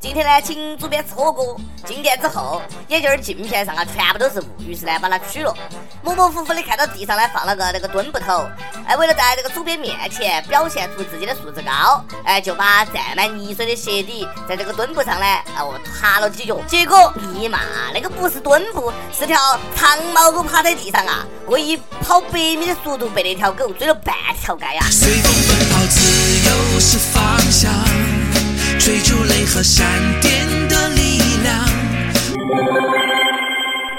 今天呢，请主编吃火锅，进店之后，眼镜镜片上啊全部都是雾，于是呢把它取了，模模糊糊的看到地上呢放了个那个墩布头，哎，为了在这个主编面前表现出自己的素质高，哎，就把沾满泥水的鞋底在这个墩布上呢，哦，踏了几脚，结果尼玛，那个不是墩布，是条长毛狗趴在地上啊，我以跑百米的速度被那条狗追了半条街呀。随风奔跑，和闪电的力量。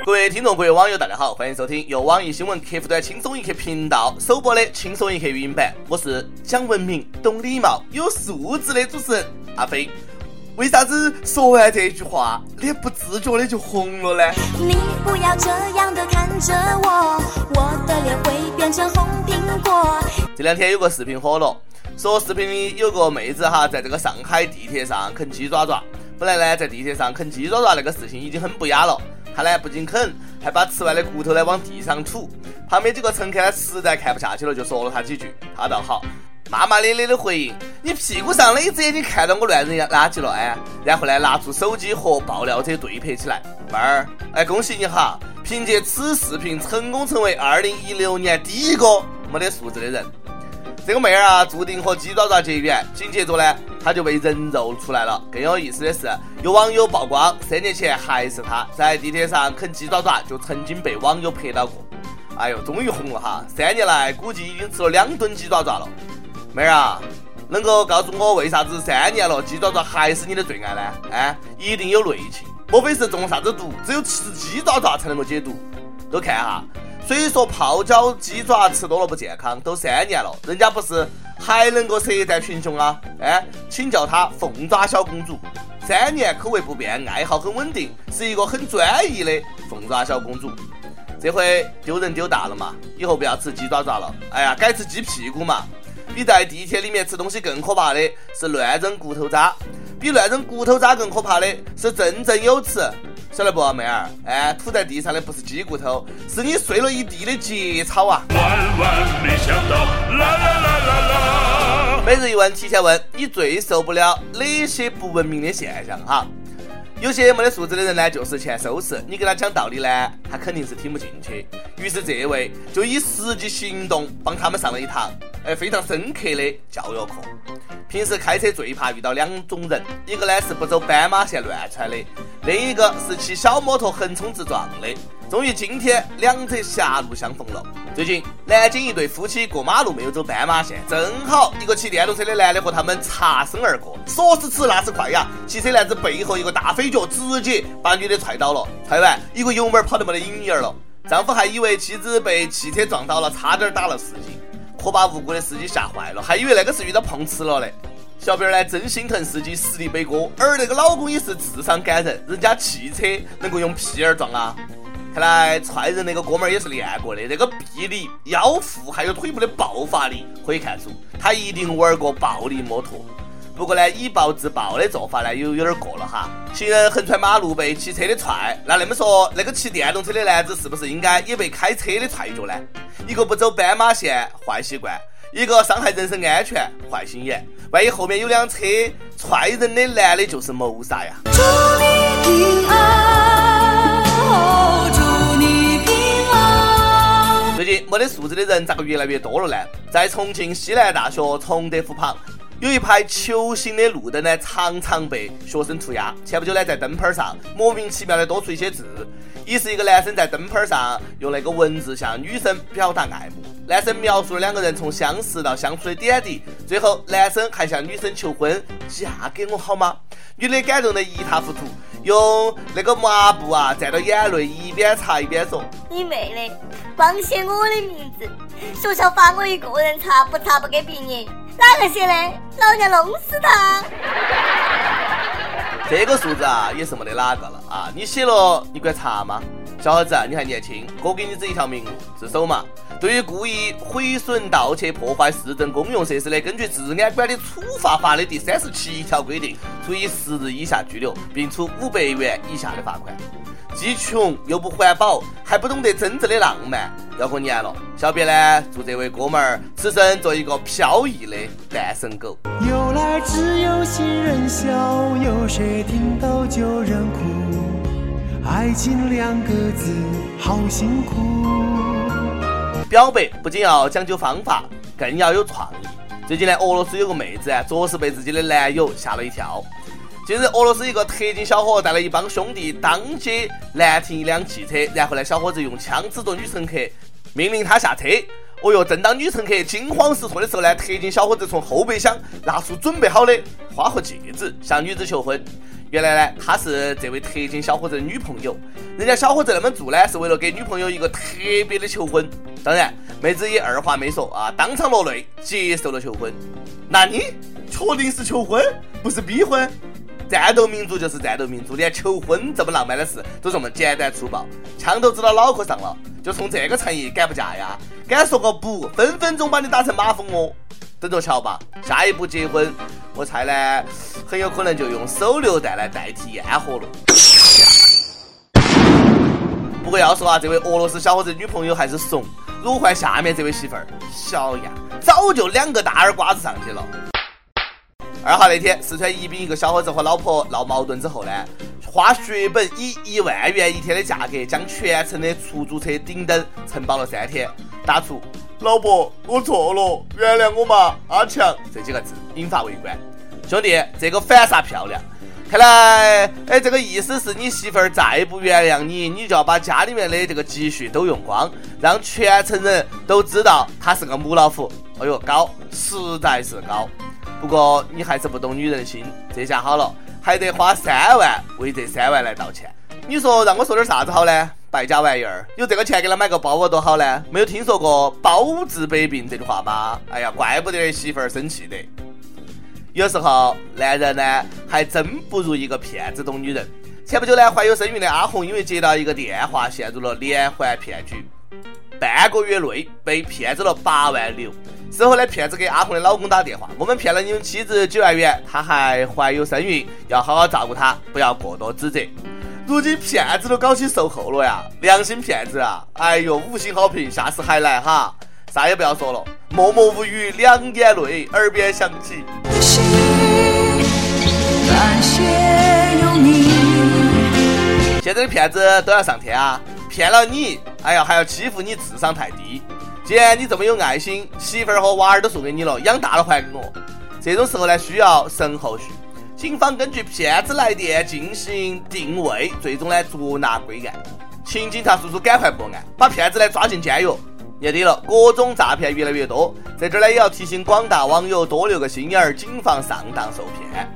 各位听众，各位网友，大家好，欢迎收听由网易新闻客户端轻松一刻频道首播的轻松一刻语音版。我是讲文明、懂礼貌、有素质的主持人阿飞。为啥子说完这句话，脸不自觉的就红了呢？你不要这样的看着我，我的脸会变成红苹果。这两天有个视频火了。说视频里有个妹子哈，在这个上海地铁上啃鸡爪爪。本来呢，在地铁上啃鸡爪爪那个事情已经很不雅了，她呢不仅啃，还把吃完的骨头呢往地上吐。旁边几个乘客呢实在看不下去了，就说了她几句。她倒好，骂骂咧咧的回应：“你屁股上的一只眼睛看到我乱扔垃圾了哎！”然后呢，拿出手机和爆料者对拍起来。妹儿，哎，恭喜你哈，凭借此视频成功成为二零一六年第一个没得素质的人。这个妹儿啊，注定和鸡爪爪结缘。紧接着呢，她就被人肉出来了。更有意思的是，有网友曝光，三年前还是她在地铁上啃鸡爪爪，就曾经被网友拍到过。哎呦，终于红了哈！三年来估计已经吃了两吨鸡爪爪了。妹儿啊，能够告诉我为啥子三年了鸡爪爪还是你的最爱呢？哎，一定有内情，莫非是中了啥子毒？只有吃鸡爪爪才能够解毒？都看哈。虽说泡椒鸡爪吃多了不健康，都三年了，人家不是还能够舌战群雄啊？哎，请叫她凤爪小公主，三年口味不变，爱好很稳定，是一个很专一的凤爪小公主。这回丢人丢大了嘛，以后不要吃鸡爪爪了，哎呀，改吃鸡屁股嘛。比在地铁里面吃东西更可怕的是乱扔骨头渣，比乱扔骨头渣更可怕的是振振有词。晓得不，妹儿？哎，吐在地上的不是鸡骨头，是你碎了一地的节操啊！万万没想到，啦啦啦啦啦！每日一问，提前问，你最受不了哪些不文明的现象？哈，有些没得素质的人呢，就是欠收拾。你给他讲道理呢，他肯定是听不进去。于是这位就以实际行动帮他们上了一堂，哎，非常深刻的教育课。平时开车最怕遇到两种人，一个呢是不走斑马线乱窜的，另一个是骑小摩托横冲直撞的。终于今天两者狭路相逢了。最近南京一对夫妻过马路没有走斑马线，正好一个骑电动车的男的和他们擦身而过，说时迟那时快呀，骑车男子背后一个大飞脚，直接把女的踹倒了，踹完一个油门跑得没得影影了。丈夫还以为妻子被汽车撞倒了，差点打了司机。可把无辜的司机吓坏了，还以为那个是遇到碰瓷了嘞。小编呢真心疼司机实力背锅，而那个老公也是智商感人，人家汽车能够用屁眼撞啊！看来踹人那个哥们儿也是练过的，那个臂力、腰腹还有腿部的爆发力，可以看出他一定玩过暴力摩托。不过呢，以暴制暴的做法呢，有有点过了哈。行人横穿马路被骑车的踹，那那么说，那个骑电动车的男子是不是应该也被开车的踹一脚呢？一个不走斑马线，坏习惯；一个伤害人身安全，坏心眼。万一后面有辆车踹人的男的，就是谋杀呀！祝你平安，祝你平安。最近没得素质的人咋个越来越多了呢？在重庆西南大学崇德湖旁。有一排球形的路灯呢，常常被学生涂鸦。前不久呢，在灯泡上莫名其妙的多出一些字，疑是一个男生在灯泡上用那个文字向女生表达爱慕。男生描述了两个人从相识到相处的点滴，最后男生还向女生求婚：“嫁给我好吗？”女的感动得一塌糊涂，用那个抹布啊蘸到眼泪，一边擦一边说：“你妹的，光写我的名字，学校罚我一个人擦，不擦不给毕业。”哪个写的？老娘弄死他！这个数字啊，也是没得哪个了啊！你写了，你管查吗？小伙子，你还年轻，哥给你指一条明路，自首嘛。对于故意毁损、盗窃、破坏市政公用设施的，根据《治安管理处罚法》的第三十七条规定，处以十日以下拘留，并处五百元以下的罚款。既穷又不环保，还不懂得真正的浪漫，要过年了。小编呢，祝这位哥们儿此生做一个飘逸的单身狗。由来只有新人笑，有谁听到旧人哭？爱情两个字，好辛苦。表白不仅要讲究方法，更要有创意。最近呢，俄罗斯有个妹子啊，着实被自己的男友吓了一跳。近日，俄罗斯一个特警小伙带了一帮兄弟当街拦停一辆汽车，然后呢，小伙子用枪指着女乘客，命令他下车。哦哟，正当女乘客惊慌失措的时候呢，特警小伙子从后备箱拿出准备好的花和戒指，向女子求婚。原来呢，他是这位特警小伙子的女朋友。人家小伙子那么做呢，是为了给女朋友一个特别的求婚。当然，妹子也二话没说啊，当场落泪接受了求婚。那你确定是求婚，不是逼婚？战斗民族就是战斗民族，连求婚这么浪漫的事都这么简单粗暴，枪都指到脑壳上了，就冲这个诚意敢不嫁呀？敢说个不，分分钟把你打成马蜂窝！等着瞧吧，下一步结婚，我猜呢，很有可能就用手榴弹来代替烟火了。不过要说啊，这位俄罗斯小伙子女朋友还是怂，如果换下面这位媳妇儿，小样，早就两个大耳瓜子上去了。二号那天，四川宜宾一个小伙子和老婆闹矛盾之后呢，花血本以一万元一天的价格将全城的出租车顶灯承包了三天，打出“老婆，我错了，原谅我嘛，阿强”这几个字，引发围观。兄弟，这个反杀漂亮！看来，哎，这个意思是你媳妇儿再不原谅你，你就要把家里面的这个积蓄都用光，让全城人都知道他是个母老虎。哎呦，高，实在是高。不过你还是不懂女人心，这下好了，还得花三万为这三万来道歉。你说让我说点啥子好呢？败家玩意儿，有这个钱给他买个包包多好呢？没有听说过包治百病这句话吗？哎呀，怪不得媳妇儿生气的。有时候男人呢，还真不如一个骗子懂女人。前不久呢，怀有身孕的阿红因为接到一个电话，陷入了连环骗局，半个月内被骗走了八万六。事后呢，骗子给阿红的老公打电话，我们骗了你们妻子九万元，她还怀有身孕，要好好照顾她，不要过多指责。如今骗子都搞起售后了呀，良心骗子啊！哎呦，五星好评，下次还来哈！啥也不要说了，默默无语两眼泪，耳边响起。现在的骗子都要上天啊！骗了你，哎呀，还要欺负你智商太低。既然你这么有爱心，媳妇儿和娃儿都送给你了，养大了还给我。这种时候呢，需要神后续。警方根据骗子来电进行定位，最终呢捉拿归案。请警察叔叔赶快破案，把骗子呢抓进监狱。年底了，各种诈骗越来越多，在这儿呢也要提醒广大网友多留个心眼儿，谨防上当受骗。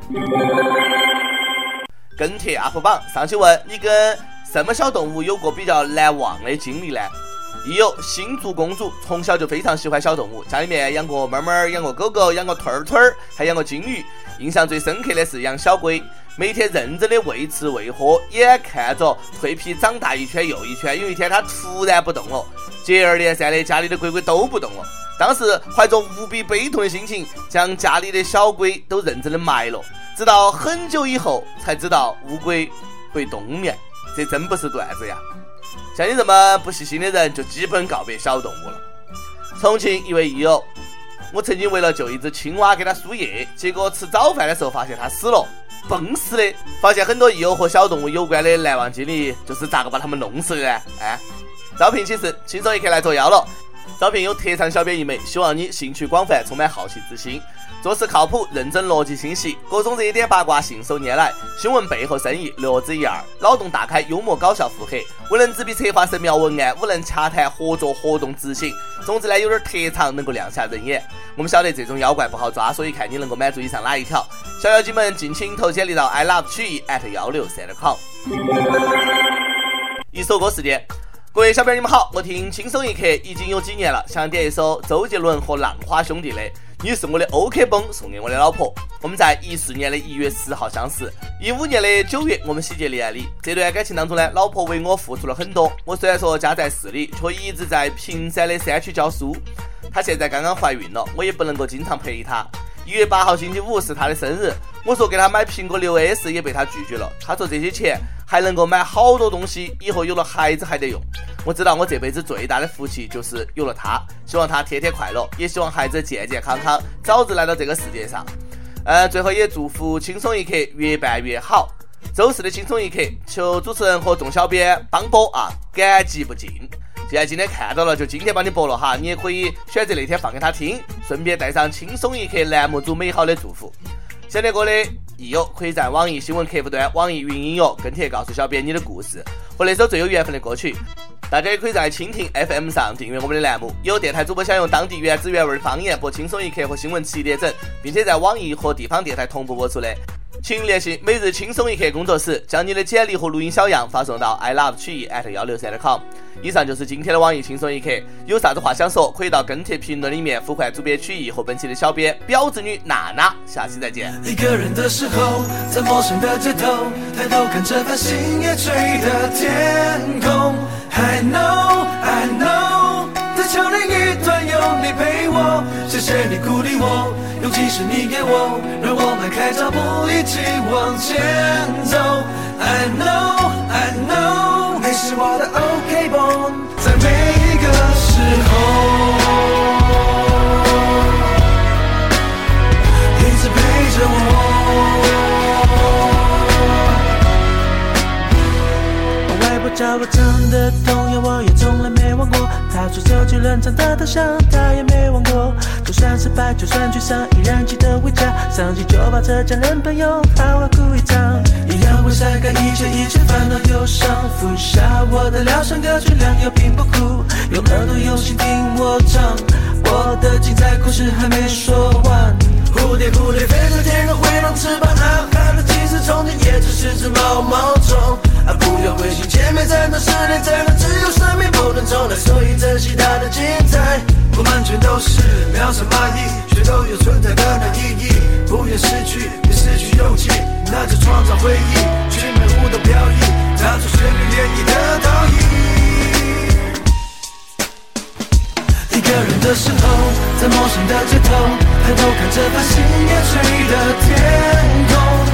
跟帖 UP 榜上去问你跟什么小动物有过比较难忘的经历呢？亦有新竹公主，从小就非常喜欢小动物，家里面养过猫猫，养过狗狗，养过兔儿兔儿，还养过金鱼。印象最深刻的是养小龟，每天认真的喂吃喂喝，眼看着蜕皮长大一圈又一圈。有一天它突然不动了，接二连三的家里的龟龟都不动了。当时怀着无比悲痛的心情，将家里的小龟都认真的埋了。直到很久以后才知道乌龟会冬眠，这真不是段子呀！像你这么不细心的人，就基本告别小动物了。重庆一位益友，我曾经为了救一只青蛙给它输液，结果吃早饭的时候发现它死了，崩死的。发现很多益友和小动物有关的难忘经历，就是咋个把它们弄死的呢？哎，招聘启事，轻松一刻来作妖了。招聘有特长小编一枚，希望你兴趣广泛，充满好奇之心。做事靠谱，认真，逻辑清晰，各种热点八卦信手拈来，新闻背后深意略知一二，脑洞大开，幽默搞笑，腹黑，无能执笔策划神妙文案，无能洽谈合作活动执行。总之呢，有点特长，能够亮瞎人眼。我们晓得这种妖怪不好抓，所以看你能够满足以上哪一条。小妖精们，敬请投简历到 i love 曲艺 at 幺六三点 com。一首歌时间。各位小编你们好，我听轻松一刻已经有几年了，想点一首周杰伦和浪花兄弟的。你是我的 OK 绷，送给我的老婆。我们在一四年的一月十号相识，一五年的九月我们喜结连理。这段感情当中呢，老婆为我付出了很多。我虽然说家在市里，却一直在平山的山区教书。她现在刚刚怀孕了，我也不能够经常陪她。一月八号星期五是她的生日，我说给她买苹果六 S 也被她拒绝了。她说这些钱还能够买好多东西，以后有了孩子还得用。我知道我这辈子最大的福气就是有了他，希望他天天快乐，也希望孩子健健康康，早日来到这个世界上。呃，最后也祝福轻松一刻越办越好。周四的轻松一刻，求主持人和众小编帮播啊，感激不尽。既然今天看到了，就今天帮你播了哈，你也可以选择那天放给他听，顺便带上轻松一刻栏目组美好的祝福。想听歌的益友可以在网易新闻客户端、网易云音乐跟帖告诉小编你的故事和那首最有缘分的歌曲。大家也可以在蜻蜓 FM 上订阅我们的栏目。有电台主播想用当地原汁原味的方言播《轻松一刻》和新闻七点整，并且在网易和地方电台同步播出的，请联系每日轻松一刻工作室，将你的简历和录音小样发送到 i love 曲艺 at 幺六三点 com。以上就是今天的网易轻松一刻，有啥子话想说，可以到跟帖评论里面呼唤主编曲艺和本期的小编婊子女娜娜。下期再见。一个人的时候，在陌生的街头，抬头看着繁星夜坠的天空。I know, I know，在桥另一端有你陪我，谢谢你鼓励我，勇气是你给我，让我迈开脚步一起往前走。I know, I know，你是我的 OK 绷，在每叫我唱的童谣，我也从来没忘过。他说周杰伦唱的太像，他也没忘过。就算失败，就算沮丧，依然记得回家。上机就抱着家人朋友好好哭一场。一样会晒干一切一切烦恼忧伤，服下我的疗伤歌曲，良药并不苦。用耳朵用心听我唱，我的精彩故事还没说完。蝴蝶蝴蝶飞在天空，挥动翅膀，啊，它的即使从前也只是只毛毛。再多十年再难，只有生命不能重来，所以珍惜它的精彩。我们全都是渺小蚂蚁，却都有存在的意义。不愿失去，也失去勇气，那就创造回忆。去每舞动飘逸，踏出旋律涟漪的倒影。一个人的时候，在陌生的街头，抬头看着繁星夜坠的天空。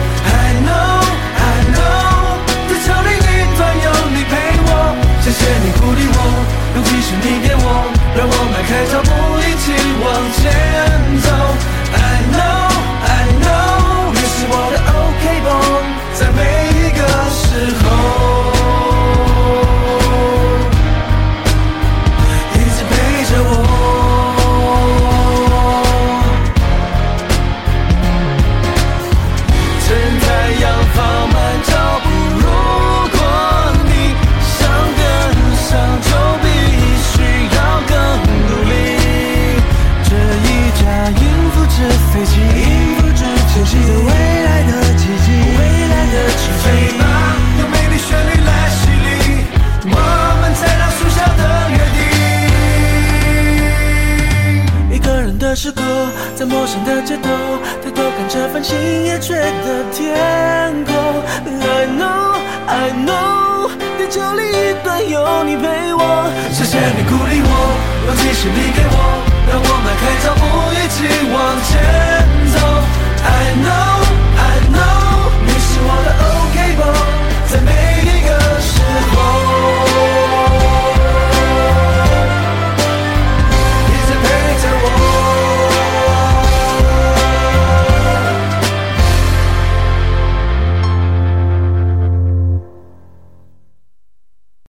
谢谢你鼓励我，尤其是你给我，让我迈开脚步一起往前走。I know, I know，你是我的 OK 绷，在每陌生的街头，抬头看着繁星夜坠的天空。I know, I know，地球另一端有你陪我。谢谢你鼓励我，勇气是你给我，